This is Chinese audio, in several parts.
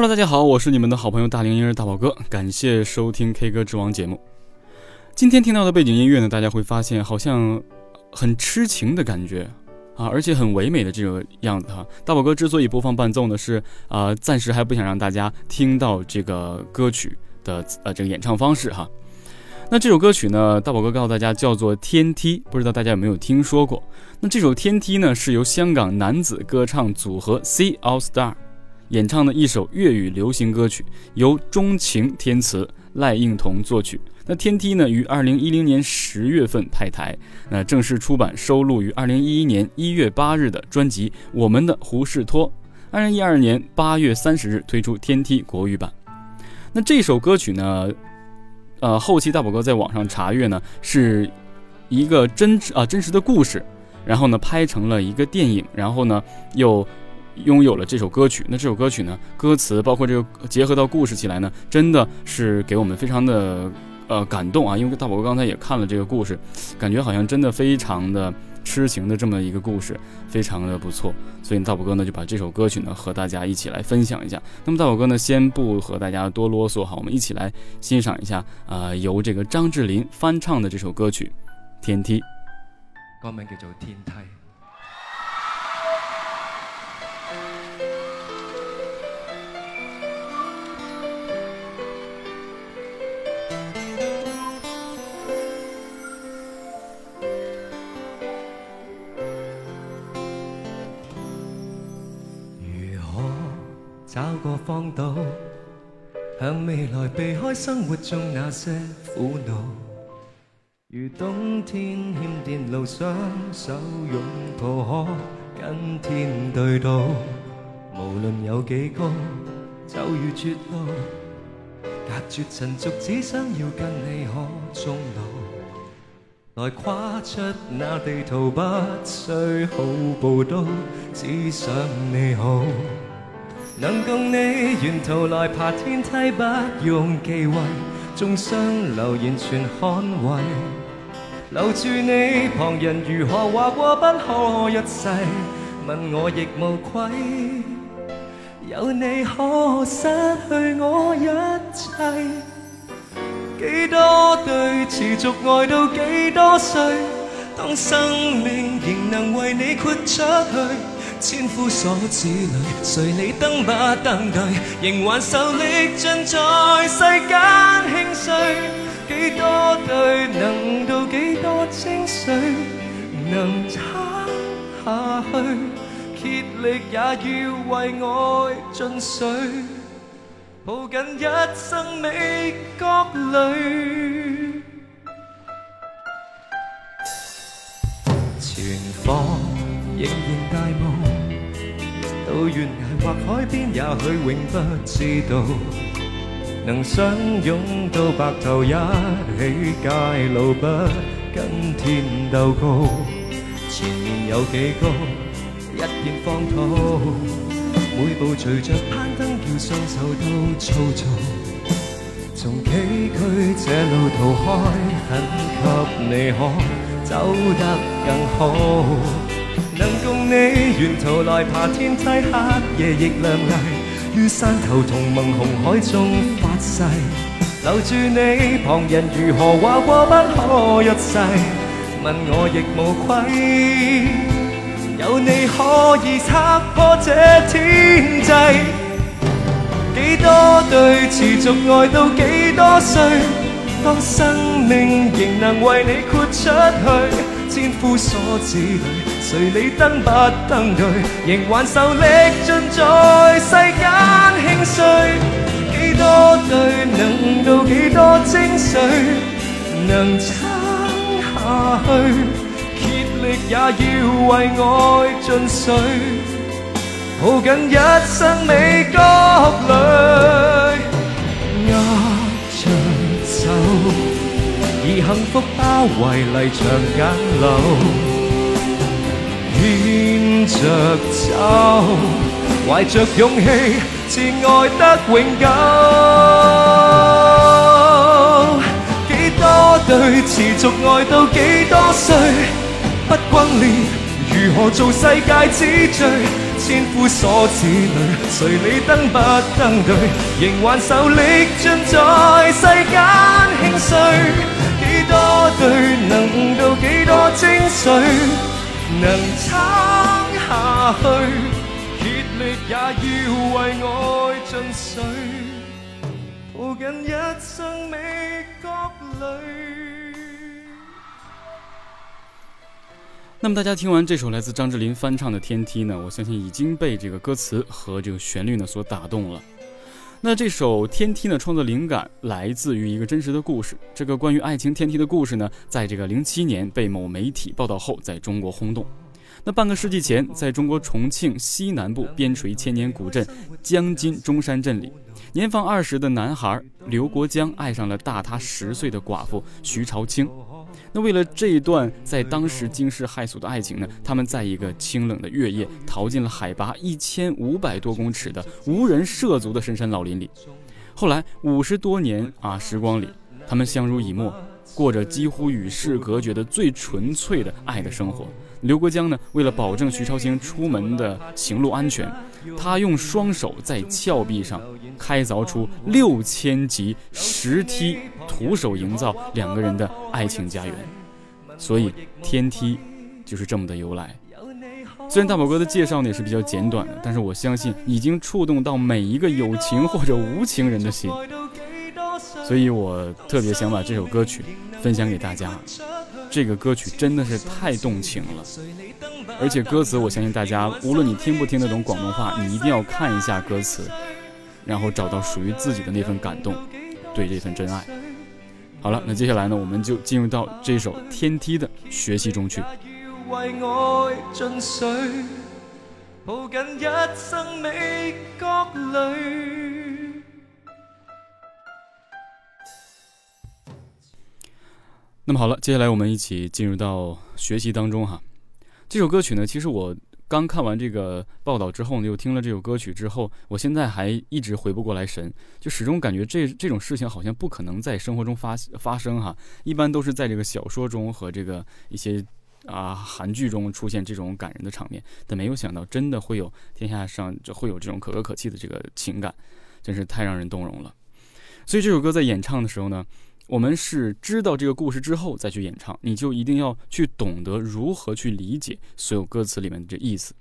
Hello，大家好，我是你们的好朋友大龄婴儿大宝哥，感谢收听 K 歌之王节目。今天听到的背景音乐呢，大家会发现好像很痴情的感觉啊，而且很唯美的这个样子哈。大宝哥之所以播放伴奏呢，是啊，暂时还不想让大家听到这个歌曲的呃这个演唱方式哈。那这首歌曲呢，大宝哥告诉大家叫做《天梯》，不知道大家有没有听说过？那这首《天梯》呢，是由香港男子歌唱组合 C All Star。演唱的一首粤语流行歌曲，由钟情填词，赖应彤作曲。那《天梯》呢，于二零一零年十月份派台，那正式出版收录于二零一一年一月八日的专辑《我们的胡适托》。二零一二年八月三十日推出《天梯》国语版。那这首歌曲呢，呃，后期大宝哥在网上查阅呢，是一个真啊真实的故事，然后呢拍成了一个电影，然后呢又。拥有了这首歌曲，那这首歌曲呢，歌词包括这个结合到故事起来呢，真的是给我们非常的呃感动啊！因为大宝哥刚才也看了这个故事，感觉好像真的非常的痴情的这么一个故事，非常的不错。所以大宝哥呢就把这首歌曲呢和大家一起来分享一下。那么大宝哥呢先不和大家多啰嗦哈，我们一起来欣赏一下啊由这个张智霖翻唱的这首歌曲《天梯》，歌名叫做《天梯》。找个方岛，向未来避开生活中那些苦恼。如冬天欠电路，双手拥抱，可跟天对赌。无论有几高，就如绝路。隔绝尘俗，只想要跟你可终老。来跨出那地图，不需好步都，只想你好。能共你沿途来爬天梯，不用忌讳，众生留言全捍卫。留住你，旁人如何话过不可一世，问我亦无愧。有你可失去我一切，几多对持续爱到几多岁，当生命仍能为你豁出去。千夫所指里，谁理登不登对，仍还受力尽在世间兴衰。几多对能渡几多清水，能撑下去，竭力也要为爱尽瘁，抱紧一生美角里，前方仍然大雾。到悬崖或海边，也许永不知道，能相拥到白头，一起界路，不跟天斗高。前面有几高，一片荒土，每步随着攀登，叫双手都粗糙。从崎岖这路途开，很给你可走得更好。能共你沿途来爬天梯，黑夜亦亮丽。于山头同盟红海中发誓，留住你，旁人如何话过不可一世，问我亦无愧。有你可以拆破这天际，几多对持续爱到几多岁，当生命仍能为你豁出去。千夫所指里，谁理登不登对，仍还受力尽在世间兴衰。几多对能到几多精髓，能撑下去，竭力也要为爱尽瘁。抱紧一生美角里，以幸福包围篱墙简陋，牵着走，怀着勇气，自爱得永久。几多对持续爱到几多岁，不轰烈，如何做世界之最？千夫所指里，谁理登不登对，仍还受力尽在世间兴衰。多对能到几多精髓，能撑下去，竭力也要为爱尽瘁，抱紧一生美角里。那么大家听完这首来自张智霖翻唱的《天梯》呢，我相信已经被这个歌词和这个旋律呢所打动了。那这首《天梯》呢，创作灵感来自于一个真实的故事。这个关于爱情天梯的故事呢，在这个零七年被某媒体报道后，在中国轰动。那半个世纪前，在中国重庆西南部边陲千年古镇江津中山镇里，年方二十的男孩刘国江爱上了大他十岁的寡妇徐朝清。那为了这一段在当时惊世骇俗的爱情呢，他们在一个清冷的月夜，逃进了海拔一千五百多公尺的无人涉足的深山老林里。后来五十多年啊时光里，他们相濡以沫，过着几乎与世隔绝的最纯粹的爱的生活。刘国江呢，为了保证徐超清出门的行路安全，他用双手在峭壁上开凿出六千级石梯，徒手营造两个人的爱情家园。所以天梯就是这么的由来。虽然大宝哥的介绍呢也是比较简短的，但是我相信已经触动到每一个有情或者无情人的心，所以我特别想把这首歌曲分享给大家。这个歌曲真的是太动情了，而且歌词，我相信大家无论你听不听得懂广东话，你一定要看一下歌词，然后找到属于自己的那份感动，对这份真爱。好了，那接下来呢，我们就进入到这首《天梯》的学习中去。那么好了，接下来我们一起进入到学习当中哈。这首歌曲呢，其实我刚看完这个报道之后呢，又听了这首歌曲之后，我现在还一直回不过来神，就始终感觉这这种事情好像不可能在生活中发发生哈。一般都是在这个小说中和这个一些啊韩剧中出现这种感人的场面，但没有想到真的会有天下上就会有这种可歌可泣的这个情感，真是太让人动容了。所以这首歌在演唱的时候呢。我们是知道这个故事之后再去演唱，你就一定要去懂得如何去理解所有歌词里面的这意思。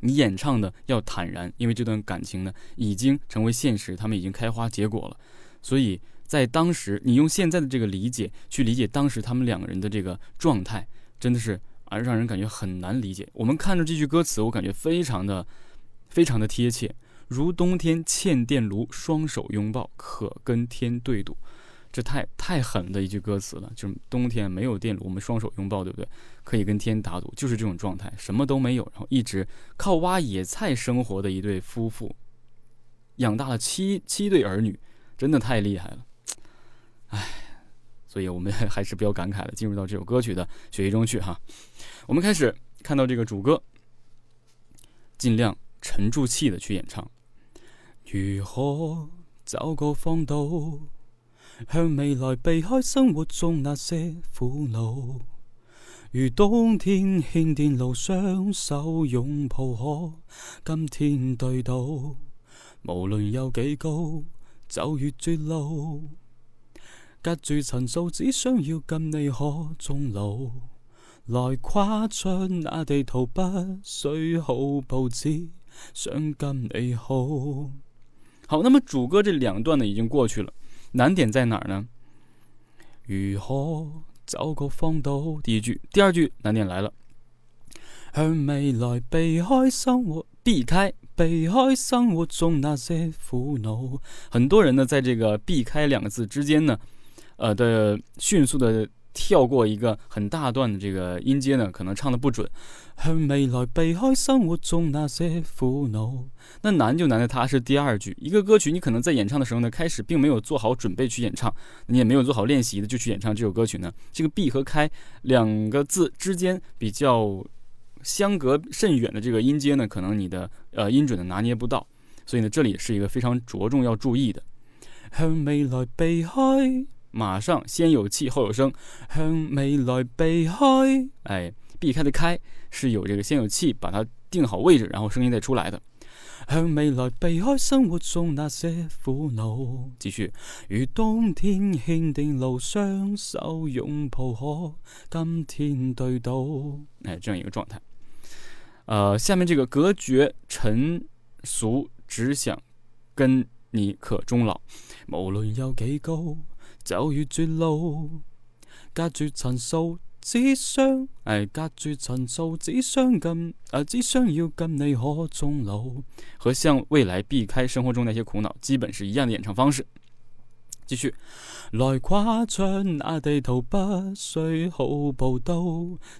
你演唱的要坦然，因为这段感情呢已经成为现实，他们已经开花结果了。所以在当时，你用现在的这个理解去理解当时他们两个人的这个状态，真的是啊让人感觉很难理解。我们看着这句歌词，我感觉非常的非常的贴切，如冬天嵌电炉，双手拥抱，可跟天对赌。这太太狠的一句歌词了，就是冬天没有电炉，我们双手拥抱，对不对？可以跟天打赌，就是这种状态，什么都没有，然后一直靠挖野菜生活的一对夫妇，养大了七七对儿女，真的太厉害了。唉，所以我们 还是不要感慨了，进入到这首歌曲的学习中去哈。我们开始看到这个主歌，尽量沉住气的去演唱。如何找个方道？向未来避开生活中那些苦恼，如冬天欠电路，双手拥抱可今天对赌。无论有几高，走越绝路，隔住尘数，只想要跟你可终老。来跨出那地图，不需好布置，想跟你好。好，那么主歌这两段呢，已经过去了。难点在哪儿呢？如何找个荒岛。第一句，第二句难点来了，向未来避开生活，避开避开生活中那些苦恼。很多人呢，在这个“避开”两个字之间呢，呃的迅速的。跳过一个很大段的这个音阶呢，可能唱的不准。向未来避开生活中那些苦恼，那难就难在它是第二句。一个歌曲，你可能在演唱的时候呢，开始并没有做好准备去演唱，你也没有做好练习的就去演唱这首歌曲呢。这个避和开两个字之间比较相隔甚远的这个音阶呢，可能你的呃音准的拿捏不到，所以呢，这里是一个非常着重要注意的。向未来避开。马上先有气后有声，向未来避开，哎，避开的开是有这个先有气，把它定好位置，然后声音再出来的。向未来避开生活中那些苦恼，继续。如冬天欠定路，双手拥抱可今天对到，哎，这样一个状态。呃，下面这个隔绝尘俗，只想跟你可终老，无论有几高。走越绝路，隔绝尘数，只想哎，隔绝尘数，只想跟啊，只想要跟你可终老。和向未来避开生活中那些苦恼，基本是一样的演唱方式。继续，来跨出那地图，不需好步道，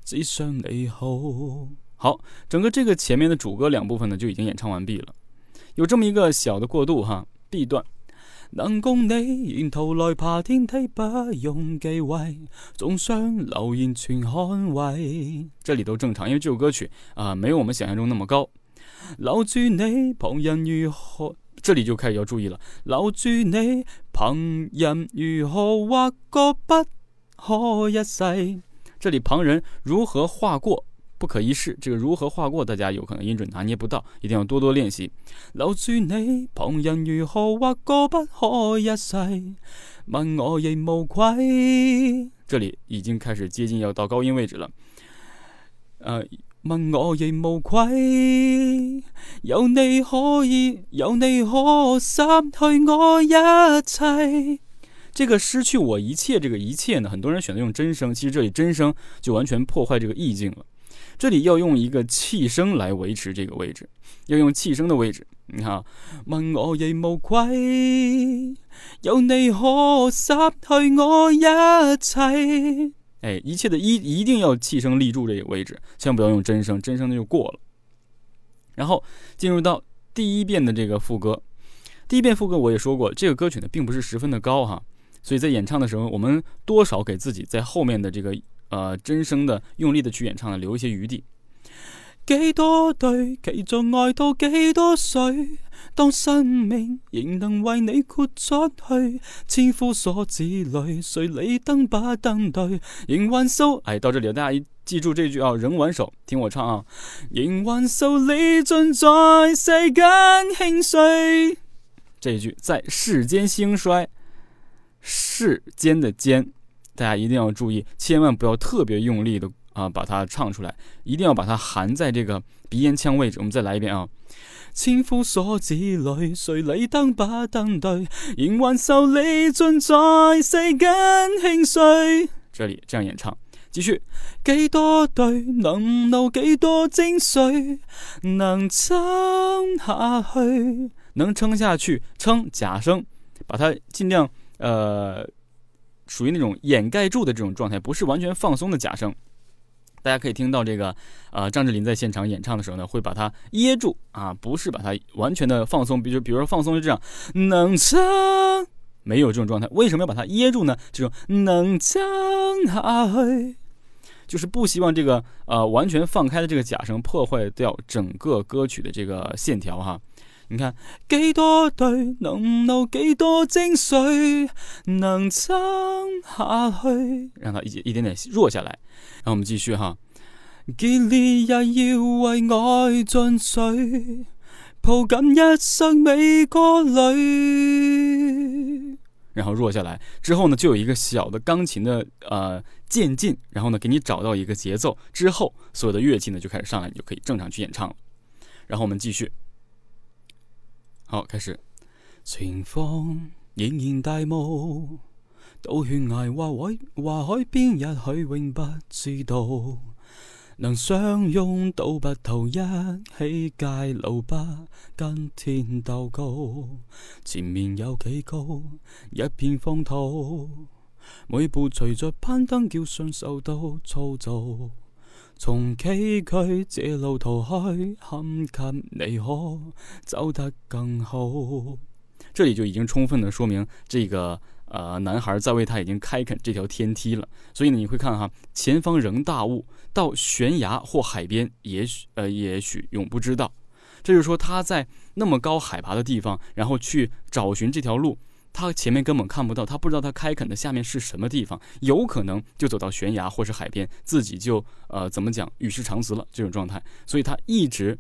只想你好。好，整个这个前面的主歌两部分呢，就已经演唱完毕了。有这么一个小的过渡哈，B 段。能共你沿途来爬天梯，不用忌讳，总想留言全捍卫。这里都正常，因为这首歌曲啊，没有我们想象中那么高。留住你，旁人如何？这里就开始要注意了。留住你，旁人如何划过不可一世？这里旁人如何划过？不可一世，这个如何划过？大家有可能音准拿捏不到，一定要多多练习。留住你，旁人如何划过不可一世？问我亦无愧。这里已经开始接近要到高音位置了。呃，问我亦无愧，有你可以，有你可失去我一切。这个失去我一切，这个一切呢？很多人选择用真声，其实这里真声就完全破坏这个意境了。这里要用一个气声来维持这个位置，要用气声的位置。你看，问我亦无愧，有你可失去我一切。哎，一切的一一定要气声立住这个位置，千万不要用真声，真声那就过了。然后进入到第一遍的这个副歌，第一遍副歌我也说过，这个歌曲呢并不是十分的高哈，所以在演唱的时候，我们多少给自己在后面的这个。呃，真声的用力的去演唱，留一些余地。几多对，其中爱到几多岁？当生命仍能为你豁出去，千夫所指里，谁理登不登对？仍挽手，哎，到这里大家记住这句啊，仍挽手，听我唱啊，仍挽手，你尽在世间兴衰。这一句在世间兴衰，世间的间。大家一定要注意，千万不要特别用力的啊，把它唱出来，一定要把它含在这个鼻咽腔位置。我们再来一遍啊！千夫所指里，谁理登不登对？仍还受你尽在世间兴衰。这里这样演唱，继续。几多对，能漏几多精髓，能撑下去，能撑下去，撑假声，把它尽量呃。属于那种掩盖住的这种状态，不是完全放松的假声。大家可以听到这个，呃，张智霖在现场演唱的时候呢，会把它噎住啊，不是把它完全的放松。比如，比如说放松就这样，能唱，没有这种状态。为什么要把它噎住呢？这种能唱下去，就是不希望这个呃完全放开的这个假声破坏掉整个歌曲的这个线条哈。你看，几多对能漏几多精髓，能撑下去，让它一一点点弱下来。然后我们继续哈，激烈也要为爱进水，抱紧一生美歌里。然后弱下来之后呢，就有一个小的钢琴的呃渐进，然后呢给你找到一个节奏之后，所有的乐器呢就开始上来，你就可以正常去演唱了。然后我们继续。好，开始。情况仍然大雾，到悬崖或海或海边，也许永不知道。能相拥到白头，一起界路不跟天斗高。前面有几高，一片荒土。每步随着攀登，叫双手都粗糙。从崎岖这路途开，坎给你可走得更好。这里就已经充分的说明这个呃男孩在为他已经开垦这条天梯了。所以呢，你会看哈，前方仍大雾，到悬崖或海边，也许呃也许永不知道。这就是说他在那么高海拔的地方，然后去找寻这条路。他前面根本看不到，他不知道他开垦的下面是什么地方，有可能就走到悬崖或是海边，自己就呃怎么讲与世长辞了这种状态。所以他一直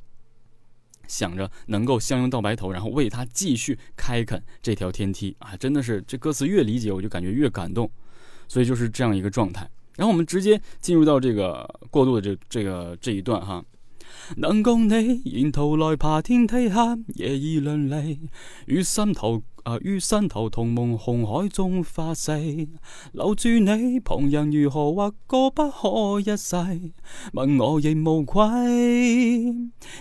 想着能够相拥到白头，然后为他继续开垦这条天梯啊！真的是这歌词越理解，我就感觉越感动。所以就是这样一个状态。然后我们直接进入到这个过渡的这这个这一段哈。能共你沿途来爬天梯，黑夜已亮丽，于心头。啊！于心头同梦，红海中发誓，留住你。旁人如何或过不可一世，问我亦无愧。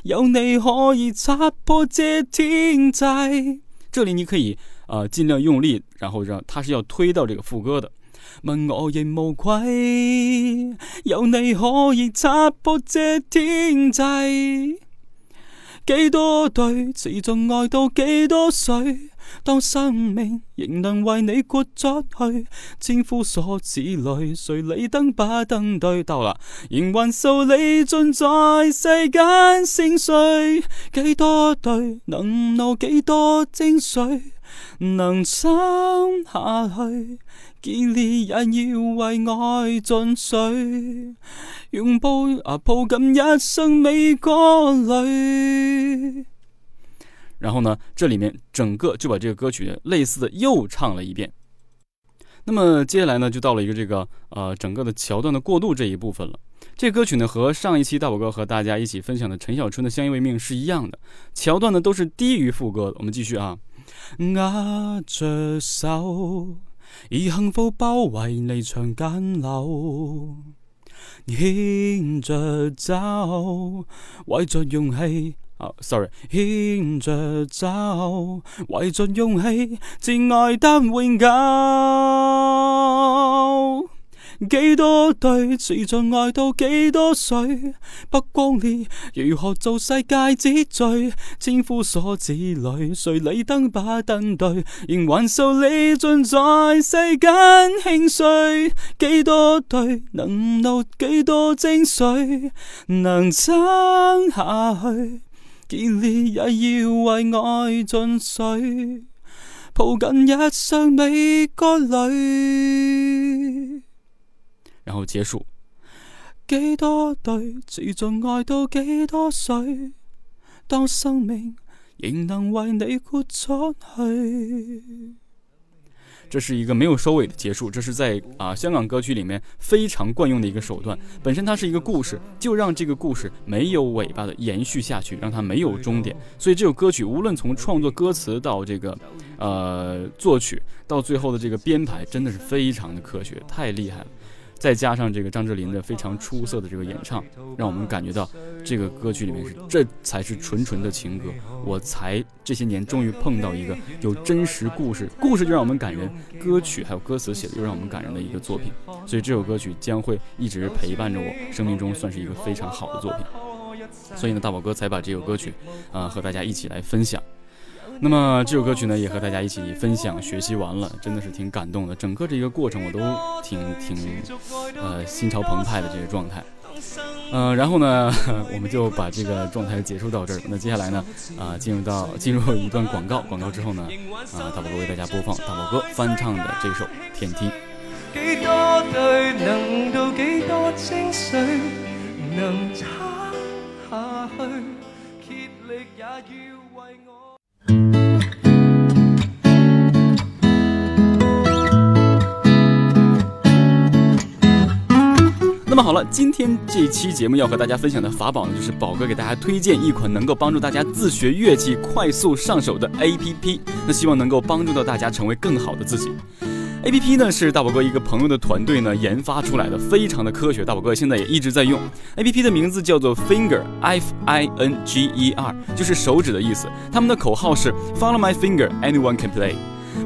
有你可以擦破这天际。这里你可以啊，尽量用力，然后让它是要推到这个副歌的。问我亦无愧。有你可以擦破这天际。几多对，持续爱到几多岁？当生命仍能为你豁出去，千夫所指里，谁理登不登对？到啦，仍还数你尽在世间盛衰，几多对能露几多精髓，能撑下去，见你也要为爱尽水，拥抱啊抱紧一生美歌里。然后呢，这里面整个就把这个歌曲类似的又唱了一遍。那么接下来呢，就到了一个这个呃整个的桥段的过渡这一部分了。这歌曲呢和上一期大宝哥和大家一起分享的陈小春的《相依为命》是一样的，桥段呢都是低于副歌的。我们继续啊，握着手，以幸福包围离场间流，牵着走，怀着勇气气。Sorry，牵着走，为尽勇气，挚爱得永久。几多对，持续爱到几多岁？不光烈，如何做世界之最？千夫所指里，谁理登把登对？仍还数你尽在世间兴衰。几多对，能露几多精髓？能撑下去？见你也要为爱尽水，抱紧一双美歌里。然后结束。几多对，持续爱到几多岁？当生命仍能为你豁出去。这是一个没有收尾的结束，这是在啊香港歌曲里面非常惯用的一个手段。本身它是一个故事，就让这个故事没有尾巴的延续下去，让它没有终点。所以这首歌曲无论从创作歌词到这个呃作曲，到最后的这个编排，真的是非常的科学，太厉害了。再加上这个张智霖的非常出色的这个演唱，让我们感觉到这个歌曲里面是这才是纯纯的情歌。我才这些年终于碰到一个有真实故事，故事就让我们感人，歌曲还有歌词写的又让我们感人的一个作品。所以这首歌曲将会一直陪伴着我生命中，算是一个非常好的作品。所以呢，大宝哥才把这首歌曲啊和大家一起来分享。那么这首歌曲呢，也和大家一起分享学习完了，真的是挺感动的。整个这一个过程我都挺挺呃心潮澎湃的这个状态。嗯，然后呢，我们就把这个状态结束到这儿。那接下来呢，啊，进入到 进入一段广告，广告之后呢，啊，大宝哥为大家播放大宝哥翻唱的这首《天梯》。几多对能到几多清水，能撑下去，竭力也要那么好了，今天这期节目要和大家分享的法宝呢，就是宝哥给大家推荐一款能够帮助大家自学乐器快速上手的 APP。那希望能够帮助到大家成为更好的自己。A P P 呢是大宝哥一个朋友的团队呢研发出来的，非常的科学。大宝哥现在也一直在用 A P P 的名字叫做 Finger，F I N G E R，就是手指的意思。他们的口号是 Follow my finger，anyone can play。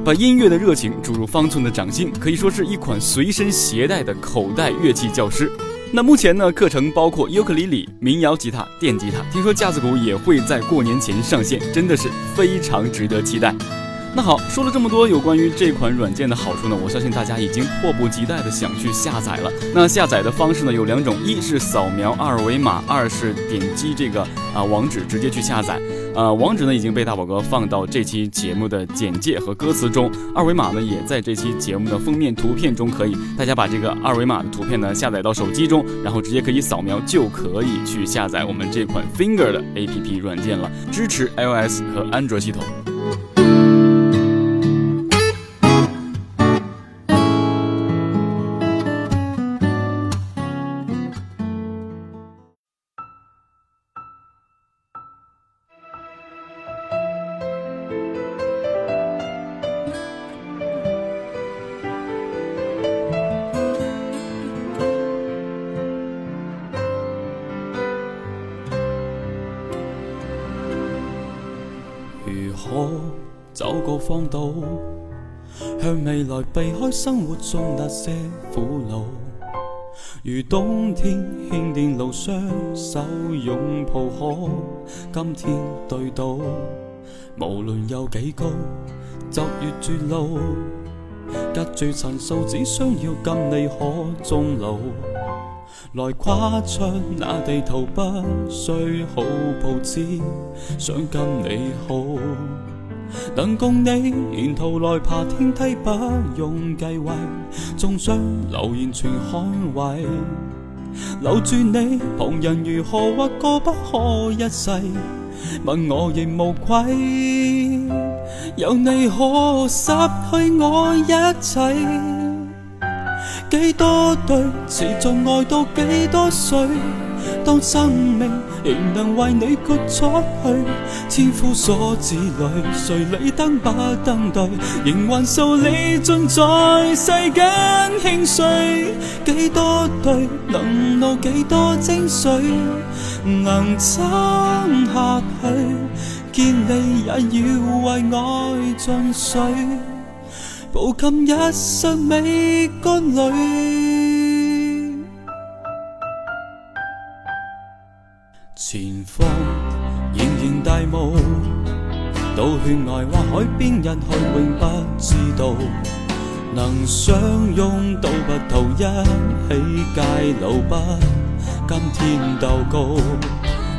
把音乐的热情注入方寸的掌心，可以说是一款随身携带的口袋乐器教师。那目前呢，课程包括尤克里里、民谣吉他、电吉他，听说架子鼓也会在过年前上线，真的是非常值得期待。那好，说了这么多有关于这款软件的好处呢，我相信大家已经迫不及待的想去下载了。那下载的方式呢有两种，一是扫描二维码，二是点击这个啊网址直接去下载。呃，网址呢已经被大宝哥放到这期节目的简介和歌词中，二维码呢也在这期节目的封面图片中可以，大家把这个二维码的图片呢下载到手机中，然后直接可以扫描就可以去下载我们这款 Finger 的 APP 软件了，支持 iOS 和安卓系统。避开生活中那些苦恼。如冬天欠电路双手拥抱可，今天对到，无论有几高，就越绝路。隔住尘数，只需要跟你可终老。来跨出那地图，不需好布置，想跟你好。能共你沿途来爬天梯，不用计位，纵想流言全捍卫。留住你，旁人如何或过不可一世，问我亦无愧。有你可失去我一切。几多对，持续爱到几多岁？当生命仍能为你豁出去，千夫所指里，谁理登不登对？仍还受你尽在世间轻碎。几多对，能露几多精髓？能撑下去，见你也要为爱尽水。抱紧一生美干里，前方仍然大雾，到悬崖或海边，一去永不知道，能相拥到白头，一起界路不今天斗高，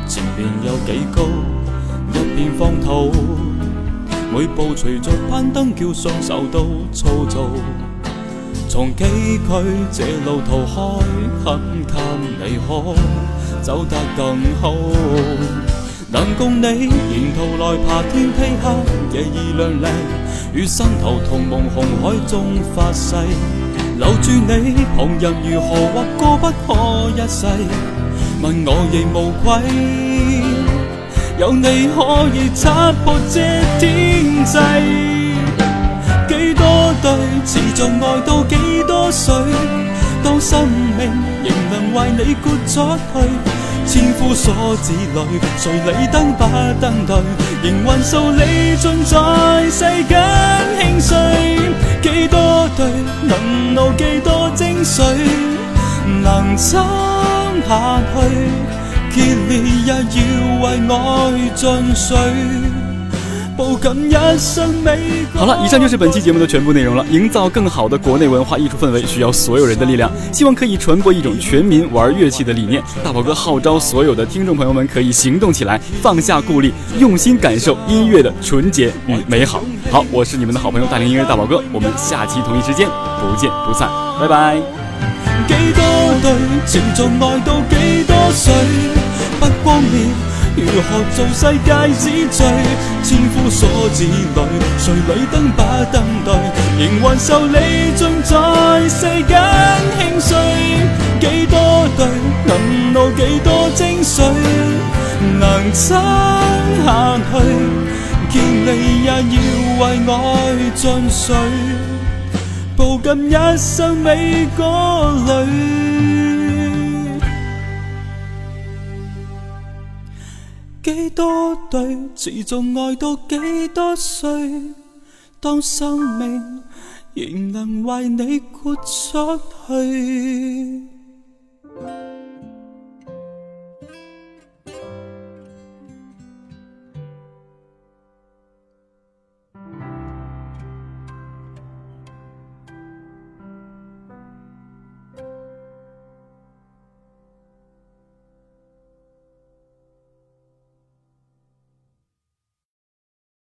前面有几高，一片荒土。每步随着攀登，叫双手都粗糙。从崎岖这路途开，很给你可走得更好。能共你沿途来爬天梯，黑夜已亮丽，与心头同梦红海中发誓，留住你，旁人如何或过不可一世，问我亦无愧。有你可以擦破这天际，对持续爱到几多岁？当生命仍能为你豁出去，千夫所指里，谁理登不登对？仍还受你尽在世间轻碎，几多对能露几多精髓？能撑下去。竭力也要为爱尽碎。好了，以上就是本期节目的全部内容了。营造更好的国内文化艺术氛围，需要所有人的力量。希望可以传播一种全民玩乐器的理念。大宝哥号召所有的听众朋友们可以行动起来，放下顾虑，用心感受音乐的纯洁与美好。好，我是你们的好朋友大龄音乐大宝哥，我们下期同一时间不见不散，拜拜。几多对，持续爱到几多岁？不光烈，如何做世界之最？千夫所指里，谁理登不登对？仍还受你尽在世间轻碎。几多对，能露几多精髓？能撑下去，见你也要为爱尽水。步进一生美歌里。几多对持续爱到几多岁？当生命仍能为你豁出去。